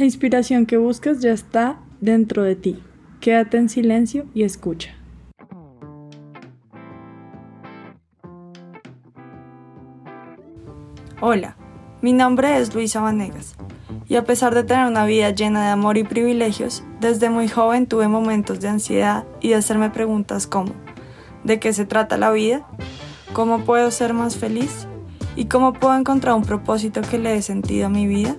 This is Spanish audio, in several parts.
La inspiración que buscas ya está dentro de ti. Quédate en silencio y escucha. Hola, mi nombre es Luisa Vanegas y a pesar de tener una vida llena de amor y privilegios, desde muy joven tuve momentos de ansiedad y de hacerme preguntas como ¿de qué se trata la vida? ¿Cómo puedo ser más feliz? ¿Y cómo puedo encontrar un propósito que le dé sentido a mi vida?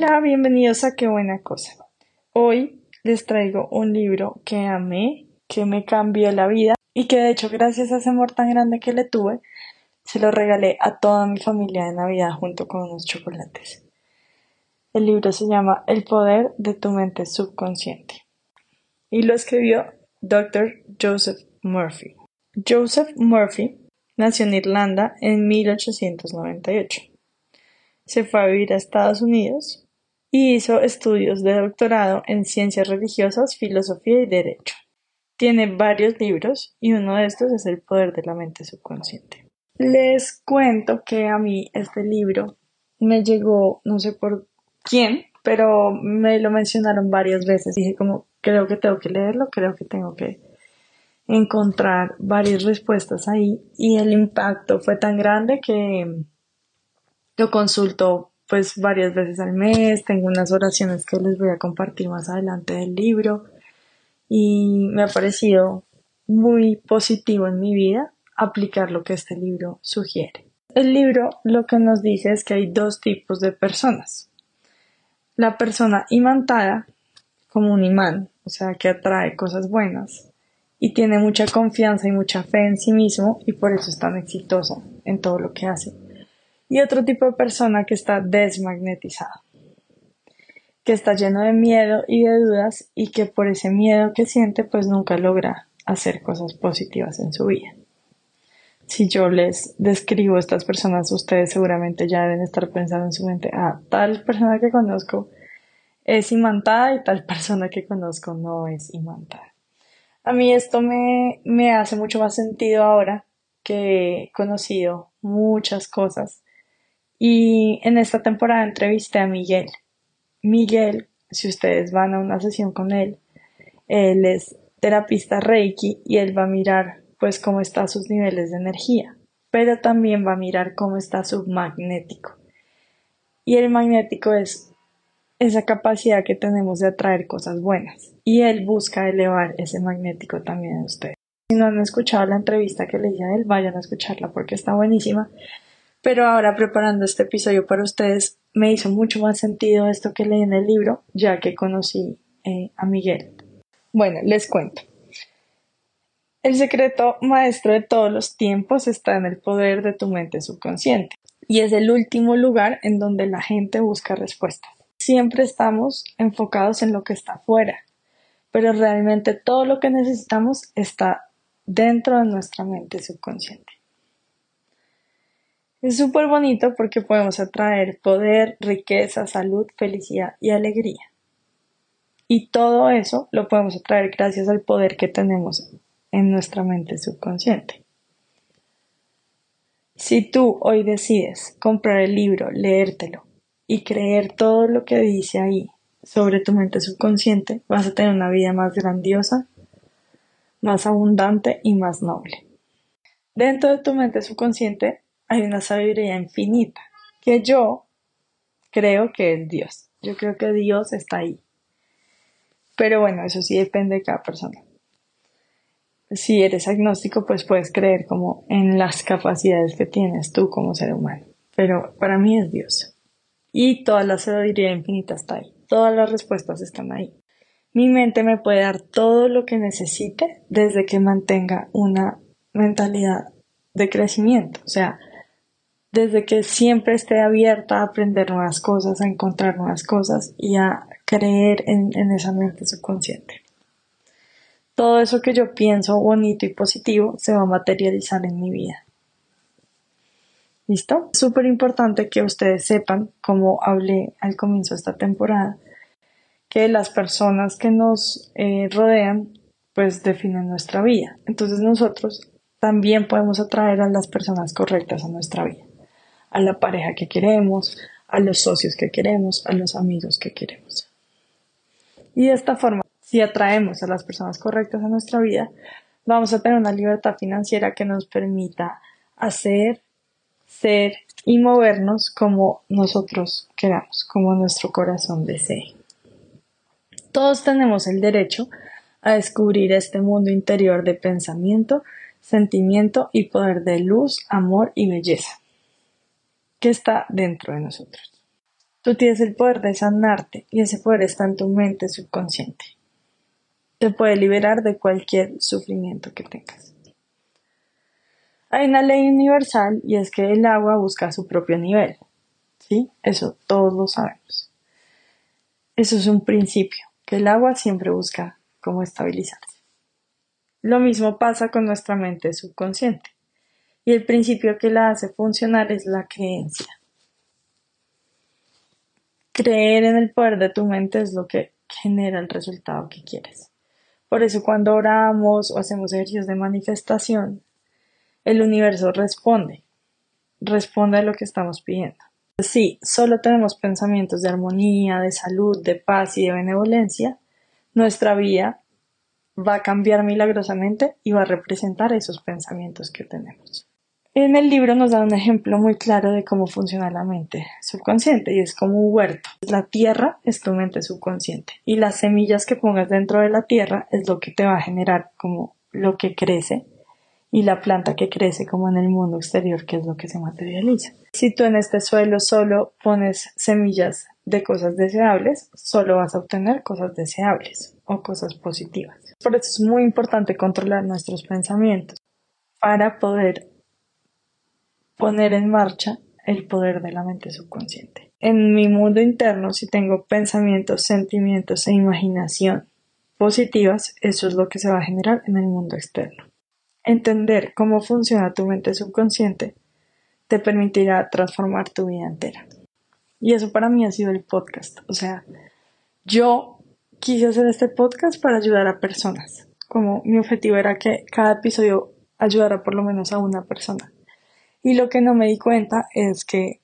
Hola, bienvenidos a Qué buena cosa. Hoy les traigo un libro que amé, que me cambió la vida y que de hecho gracias a ese amor tan grande que le tuve, se lo regalé a toda mi familia de Navidad junto con unos chocolates. El libro se llama El poder de tu mente subconsciente y lo escribió Dr. Joseph Murphy. Joseph Murphy nació en Irlanda en 1898. Se fue a vivir a Estados Unidos y hizo estudios de doctorado en ciencias religiosas, filosofía y derecho. Tiene varios libros y uno de estos es El poder de la mente subconsciente. Les cuento que a mí este libro me llegó, no sé por quién, pero me lo mencionaron varias veces. Dije como, creo que tengo que leerlo, creo que tengo que encontrar varias respuestas ahí y el impacto fue tan grande que lo consulto pues varias veces al mes, tengo unas oraciones que les voy a compartir más adelante del libro y me ha parecido muy positivo en mi vida aplicar lo que este libro sugiere. El libro lo que nos dice es que hay dos tipos de personas. La persona imantada, como un imán, o sea, que atrae cosas buenas y tiene mucha confianza y mucha fe en sí mismo y por eso es tan exitosa en todo lo que hace. Y otro tipo de persona que está desmagnetizada que está lleno de miedo y de dudas y que por ese miedo que siente pues nunca logra hacer cosas positivas en su vida. Si yo les describo a estas personas, ustedes seguramente ya deben estar pensando en su mente, ah, tal persona que conozco es imantada y tal persona que conozco no es imantada. A mí esto me, me hace mucho más sentido ahora que he conocido muchas cosas y en esta temporada entrevisté a Miguel Miguel, si ustedes van a una sesión con él, él es terapista Reiki y él va a mirar pues cómo están sus niveles de energía, pero también va a mirar cómo está su magnético. Y el magnético es esa capacidad que tenemos de atraer cosas buenas y él busca elevar ese magnético también en ustedes. Si no han escuchado la entrevista que le hice a él, vayan a escucharla porque está buenísima. Pero ahora preparando este episodio para ustedes, me hizo mucho más sentido esto que leí en el libro, ya que conocí eh, a Miguel. Bueno, les cuento. El secreto maestro de todos los tiempos está en el poder de tu mente subconsciente y es el último lugar en donde la gente busca respuestas. Siempre estamos enfocados en lo que está afuera, pero realmente todo lo que necesitamos está dentro de nuestra mente subconsciente. Es súper bonito porque podemos atraer poder, riqueza, salud, felicidad y alegría. Y todo eso lo podemos atraer gracias al poder que tenemos en nuestra mente subconsciente. Si tú hoy decides comprar el libro, leértelo y creer todo lo que dice ahí sobre tu mente subconsciente, vas a tener una vida más grandiosa, más abundante y más noble. Dentro de tu mente subconsciente hay una sabiduría infinita que yo creo que es Dios. Yo creo que Dios está ahí. Pero bueno, eso sí depende de cada persona. Si eres agnóstico, pues puedes creer como en las capacidades que tienes tú como ser humano. Pero para mí es Dios. Y toda la sabiduría infinita está ahí. Todas las respuestas están ahí. Mi mente me puede dar todo lo que necesite desde que mantenga una mentalidad de crecimiento. O sea, desde que siempre esté abierta a aprender nuevas cosas, a encontrar nuevas cosas y a creer en, esa mente subconsciente. Todo eso que yo pienso bonito y positivo se va a materializar en mi vida. ¿Listo? Súper importante que ustedes sepan, como hablé al comienzo de esta temporada, que las personas que nos eh, rodean pues definen nuestra vida. Entonces nosotros también podemos atraer a las personas correctas a nuestra vida, a la pareja que queremos, a los socios que queremos, a los amigos que queremos. Y de esta forma, si atraemos a las personas correctas a nuestra vida, vamos a tener una libertad financiera que nos permita hacer, ser y movernos como nosotros queramos, como nuestro corazón desee. Todos tenemos el derecho a descubrir este mundo interior de pensamiento, sentimiento y poder de luz, amor y belleza que está dentro de nosotros. Tú tienes el poder de sanarte y ese poder está en tu mente subconsciente. Te puede liberar de cualquier sufrimiento que tengas. Hay una ley universal y es que el agua busca su propio nivel. ¿Sí? Eso todos lo sabemos. Eso es un principio, que el agua siempre busca cómo estabilizarse. Lo mismo pasa con nuestra mente subconsciente. Y el principio que la hace funcionar es la creencia. Creer en el poder de tu mente es lo que genera el resultado que quieres. Por eso cuando oramos o hacemos ejercicios de manifestación, el universo responde, responde a lo que estamos pidiendo. Si solo tenemos pensamientos de armonía, de salud, de paz y de benevolencia, nuestra vida va a cambiar milagrosamente y va a representar esos pensamientos que tenemos. En el libro nos da un ejemplo muy claro de cómo funciona la mente subconsciente y es como un huerto. La tierra es tu mente subconsciente y las semillas que pongas dentro de la tierra es lo que te va a generar como lo que crece y la planta que crece como en el mundo exterior, que es lo que se materializa. Si tú en este suelo solo pones semillas de cosas deseables, solo vas a obtener cosas deseables o cosas positivas. Por eso es muy importante controlar nuestros pensamientos para poder poner en marcha el poder de la mente subconsciente. En mi mundo interno, si tengo pensamientos, sentimientos e imaginación positivas, eso es lo que se va a generar en el mundo externo. Entender cómo funciona tu mente subconsciente te permitirá transformar tu vida entera. Y eso para mí ha sido el podcast. O sea, yo quise hacer este podcast para ayudar a personas. Como mi objetivo era que cada episodio ayudara por lo menos a una persona. Y lo que no me di cuenta es que,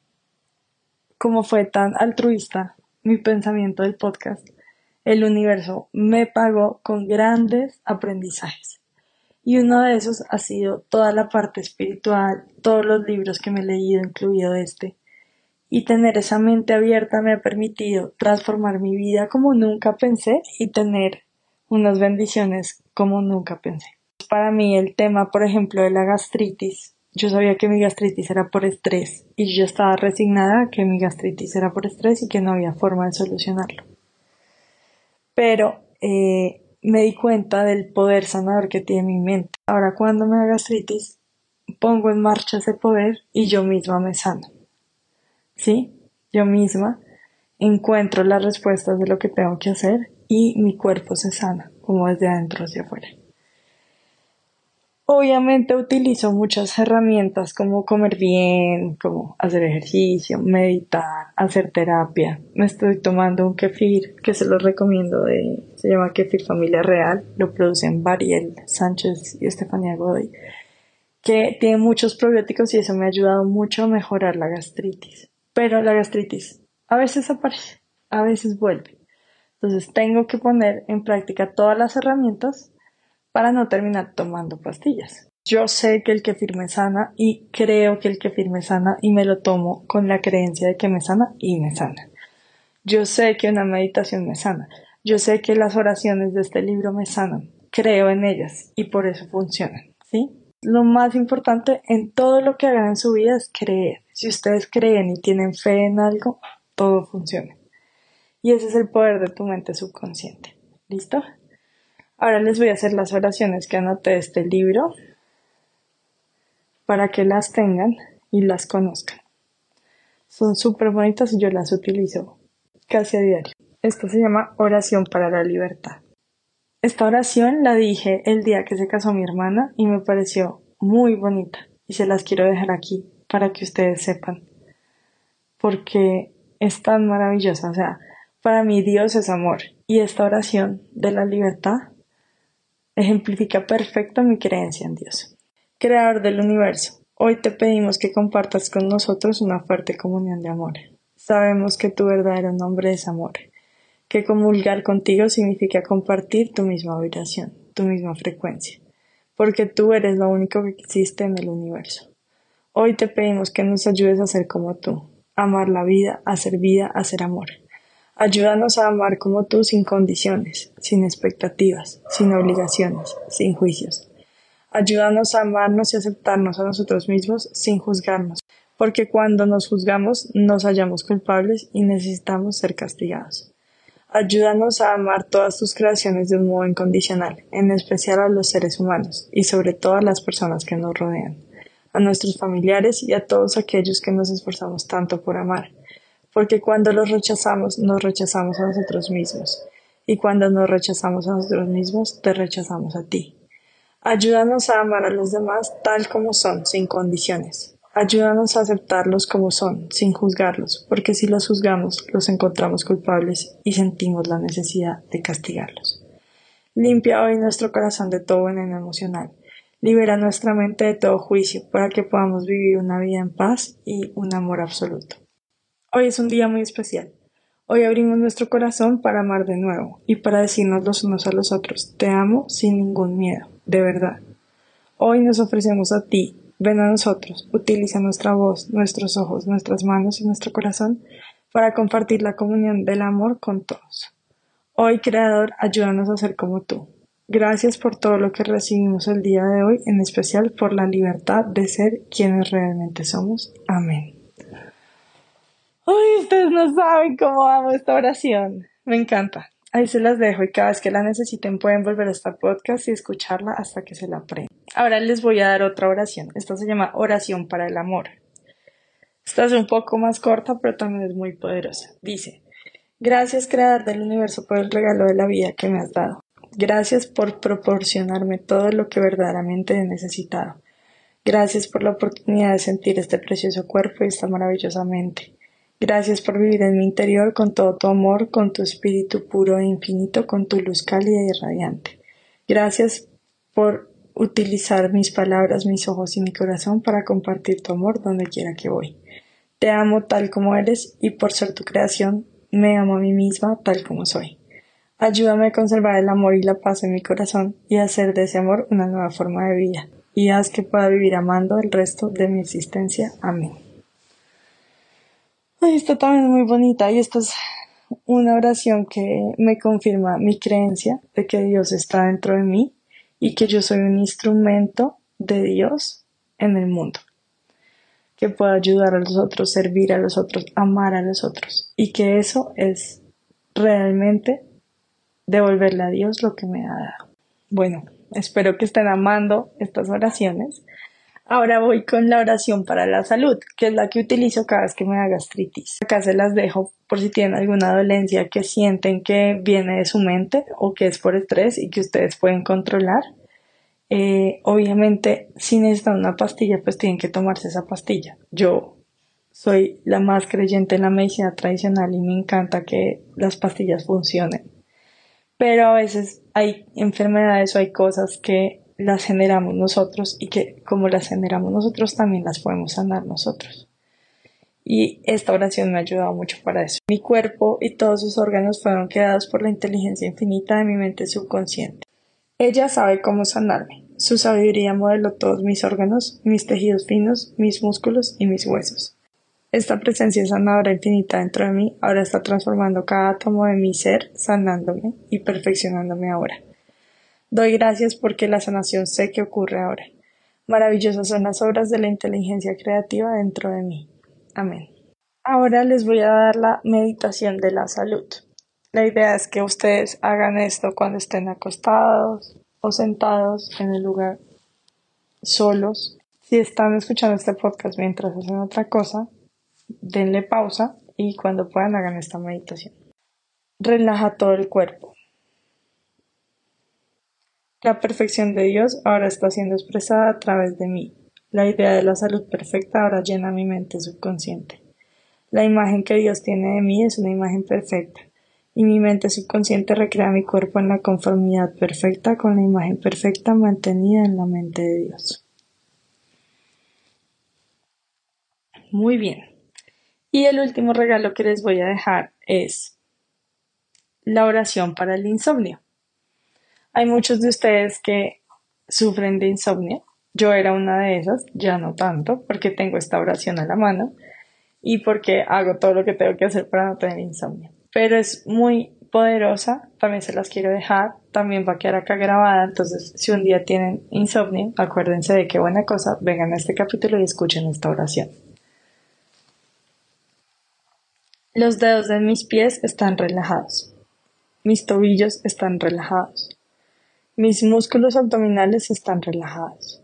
como fue tan altruista mi pensamiento del podcast, el universo me pagó con grandes aprendizajes. Y uno de esos ha sido toda la parte espiritual, todos los libros que me he leído, incluido este. Y tener esa mente abierta me ha permitido transformar mi vida como nunca pensé y tener unas bendiciones como nunca pensé. Para mí el tema, por ejemplo, de la gastritis, yo sabía que mi gastritis era por estrés y yo estaba resignada que mi gastritis era por estrés y que no había forma de solucionarlo. Pero eh, me di cuenta del poder sanador que tiene mi mente. Ahora cuando me da gastritis, pongo en marcha ese poder y yo misma me sano. ¿Sí? Yo misma encuentro las respuestas de lo que tengo que hacer y mi cuerpo se sana, como desde adentro hacia afuera. Obviamente utilizo muchas herramientas como comer bien, como hacer ejercicio, meditar, hacer terapia. Me estoy tomando un kefir que se lo recomiendo de, se llama kefir familia real, lo producen Bariel Sánchez y Estefanía Godoy, que tiene muchos probióticos y eso me ha ayudado mucho a mejorar la gastritis. Pero la gastritis a veces aparece, a veces vuelve. Entonces tengo que poner en práctica todas las herramientas para no terminar tomando pastillas. Yo sé que el kefir me sana y creo que el kefir me sana y me lo tomo con la creencia de que me sana y me sana. Yo sé que una meditación me sana. Yo sé que las oraciones de este libro me sanan. Creo en ellas y por eso funcionan. ¿Sí? Lo más importante en todo lo que hagan en su vida es creer. Si ustedes creen y tienen fe en algo, todo funciona. Y ese es el poder de tu mente subconsciente. ¿Listo? Ahora les voy a hacer las oraciones que anoté de este libro para que las tengan y las conozcan. Son súper bonitas y yo las utilizo casi a diario. Esta se llama Oración para la Libertad. Esta oración la dije el día que se casó mi hermana y me pareció muy bonita y se las quiero dejar aquí para que ustedes sepan porque es tan maravillosa. O sea, para mí Dios es amor y esta oración de la libertad ejemplifica perfecto mi creencia en Dios. Creador del universo, hoy te pedimos que compartas con nosotros una fuerte comunión de amor. Sabemos que tu verdadero nombre es amor, que comulgar contigo significa compartir tu misma vibración, tu misma frecuencia, porque tú eres lo único que existe en el universo. Hoy te pedimos que nos ayudes a ser como tú, amar la vida, hacer vida, hacer amor. Ayúdanos a amar como tú sin condiciones, sin expectativas, sin obligaciones, sin juicios. Ayúdanos a amarnos y aceptarnos a nosotros mismos sin juzgarnos, porque cuando nos juzgamos nos hallamos culpables y necesitamos ser castigados. Ayúdanos a amar todas tus creaciones de un modo incondicional, en especial a los seres humanos y sobre todo a las personas que nos rodean, a nuestros familiares y a todos aquellos que nos esforzamos tanto por amar porque cuando los rechazamos, nos rechazamos a nosotros mismos, y cuando nos rechazamos a nosotros mismos, te rechazamos a ti. Ayúdanos a amar a los demás tal como son, sin condiciones. Ayúdanos a aceptarlos como son, sin juzgarlos, porque si los juzgamos, los encontramos culpables y sentimos la necesidad de castigarlos. Limpia hoy nuestro corazón de todo veneno emocional. Libera nuestra mente de todo juicio para que podamos vivir una vida en paz y un amor absoluto. Hoy es un día muy especial. Hoy abrimos nuestro corazón para amar de nuevo y para decirnos los unos a los otros, te amo sin ningún miedo, de verdad. Hoy nos ofrecemos a ti, ven a nosotros, utiliza nuestra voz, nuestros ojos, nuestras manos y nuestro corazón para compartir la comunión del amor con todos. Hoy, Creador, ayúdanos a ser como tú. Gracias por todo lo que recibimos el día de hoy, en especial por la libertad de ser quienes realmente somos. Amén. Ustedes no saben cómo amo esta oración. Me encanta. Ahí se las dejo y cada vez que la necesiten pueden volver a esta podcast y escucharla hasta que se la aprendan. Ahora les voy a dar otra oración. Esta se llama Oración para el Amor. Esta es un poco más corta, pero también es muy poderosa. Dice, Gracias, Creador del Universo, por el regalo de la vida que me has dado. Gracias por proporcionarme todo lo que verdaderamente he necesitado. Gracias por la oportunidad de sentir este precioso cuerpo y esta maravillosa mente. Gracias por vivir en mi interior con todo tu amor, con tu espíritu puro e infinito, con tu luz cálida y radiante. Gracias por utilizar mis palabras, mis ojos y mi corazón para compartir tu amor donde quiera que voy. Te amo tal como eres y por ser tu creación me amo a mí misma tal como soy. Ayúdame a conservar el amor y la paz en mi corazón y hacer de ese amor una nueva forma de vida y haz que pueda vivir amando el resto de mi existencia. Amén. Esta también es muy bonita y esta es una oración que me confirma mi creencia de que Dios está dentro de mí y que yo soy un instrumento de Dios en el mundo, que puedo ayudar a los otros, servir a los otros, amar a los otros y que eso es realmente devolverle a Dios lo que me ha dado. Bueno, espero que estén amando estas oraciones Ahora voy con la oración para la salud, que es la que utilizo cada vez que me da gastritis. Acá se las dejo por si tienen alguna dolencia que sienten que viene de su mente o que es por estrés y que ustedes pueden controlar. Eh, obviamente, si necesitan una pastilla, pues tienen que tomarse esa pastilla. Yo soy la más creyente en la medicina tradicional y me encanta que las pastillas funcionen. Pero a veces hay enfermedades o hay cosas que las generamos nosotros y que como las generamos nosotros también las podemos sanar nosotros. Y esta oración me ha ayudado mucho para eso. Mi cuerpo y todos sus órganos fueron creados por la inteligencia infinita de mi mente subconsciente. Ella sabe cómo sanarme. Su sabiduría modeló todos mis órganos, mis tejidos finos, mis músculos y mis huesos. Esta presencia sanadora infinita dentro de mí ahora está transformando cada átomo de mi ser, sanándome y perfeccionándome ahora. Doy gracias porque la sanación sé que ocurre ahora. Maravillosas son las obras de la inteligencia creativa dentro de mí. Amén. Ahora les voy a dar la meditación de la salud. La idea es que ustedes hagan esto cuando estén acostados o sentados en el lugar solos. Si están escuchando este podcast mientras hacen otra cosa, denle pausa y cuando puedan hagan esta meditación. Relaja todo el cuerpo. La perfección de Dios ahora está siendo expresada a través de mí. La idea de la salud perfecta ahora llena mi mente subconsciente. La imagen que Dios tiene de mí es una imagen perfecta, y mi mente subconsciente recrea mi cuerpo en la conformidad perfecta con la imagen perfecta mantenida en la mente de Dios. Muy bien. Y el último regalo que les voy a dejar es la oración para el insomnio. Hay muchos de ustedes que sufren de insomnio. Yo era una de esas, ya no tanto, porque tengo esta oración a la mano y porque hago todo lo que tengo que hacer para no tener insomnio. Pero es muy poderosa, también se las quiero dejar, también va a quedar acá grabada, entonces si un día tienen insomnio, acuérdense de qué buena cosa, vengan a este capítulo y escuchen esta oración. Los dedos de mis pies están relajados. Mis tobillos están relajados. Mis músculos abdominales están relajados.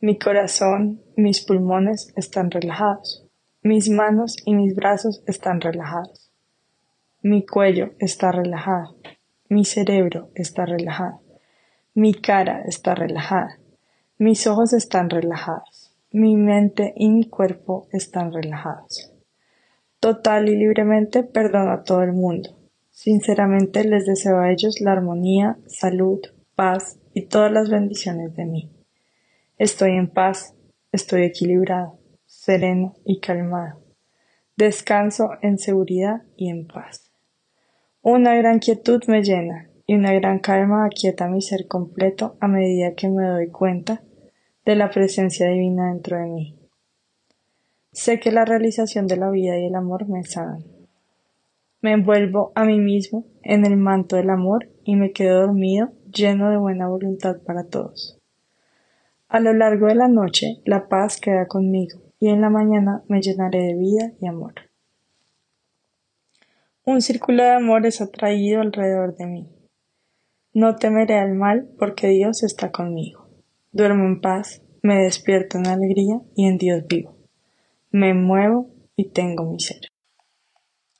Mi corazón, mis pulmones están relajados. Mis manos y mis brazos están relajados. Mi cuello está relajado. Mi cerebro está relajado. Mi cara está relajada. Mis ojos están relajados. Mi mente y mi cuerpo están relajados. Total y libremente perdono a todo el mundo. Sinceramente les deseo a ellos la armonía, salud, paz y todas las bendiciones de mí. Estoy en paz, estoy equilibrado, sereno y calmado. Descanso en seguridad y en paz. Una gran quietud me llena y una gran calma aquieta mi ser completo a medida que me doy cuenta de la presencia divina dentro de mí. Sé que la realización de la vida y el amor me sanan. Me envuelvo a mí mismo en el manto del amor y me quedo dormido lleno de buena voluntad para todos. A lo largo de la noche la paz queda conmigo y en la mañana me llenaré de vida y amor. Un círculo de amor es atraído alrededor de mí. No temeré al mal porque Dios está conmigo. Duermo en paz, me despierto en alegría y en Dios vivo. Me muevo y tengo mi ser.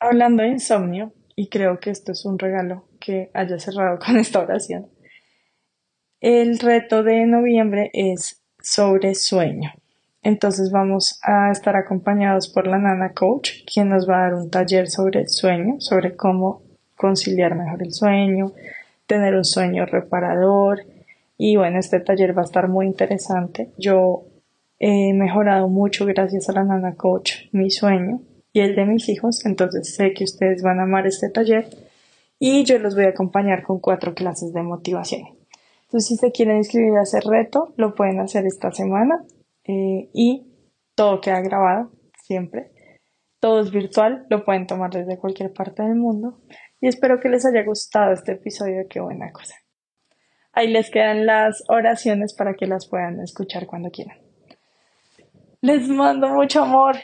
Hablando de insomnio, y creo que esto es un regalo que haya cerrado con esta oración, el reto de noviembre es sobre sueño. Entonces vamos a estar acompañados por la Nana Coach, quien nos va a dar un taller sobre sueño, sobre cómo conciliar mejor el sueño, tener un sueño reparador. Y bueno, este taller va a estar muy interesante. Yo he mejorado mucho gracias a la Nana Coach mi sueño y el de mis hijos, entonces sé que ustedes van a amar este taller y yo los voy a acompañar con cuatro clases de motivación. Entonces, si se quieren inscribir a ese reto, lo pueden hacer esta semana eh, y todo queda grabado siempre. Todo es virtual, lo pueden tomar desde cualquier parte del mundo. Y espero que les haya gustado este episodio de Qué buena cosa. Ahí les quedan las oraciones para que las puedan escuchar cuando quieran. Les mando mucho amor.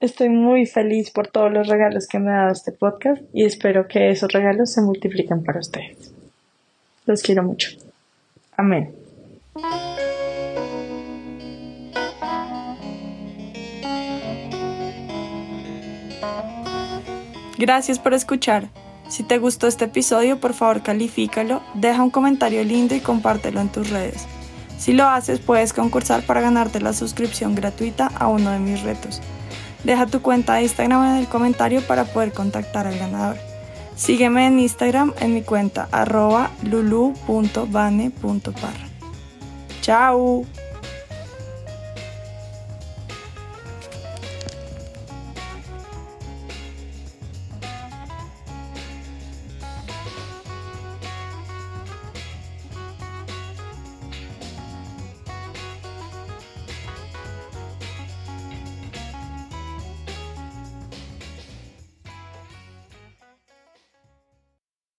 Estoy muy feliz por todos los regalos que me ha dado este podcast y espero que esos regalos se multipliquen para ustedes. Los quiero mucho. Amén. Gracias por escuchar. Si te gustó este episodio, por favor califícalo, deja un comentario lindo y compártelo en tus redes. Si lo haces, puedes concursar para ganarte la suscripción gratuita a uno de mis retos. Deja tu cuenta de Instagram en el comentario para poder contactar al ganador. Sígueme en Instagram en mi cuenta arroba lulu.bane.parra. ¡Chao!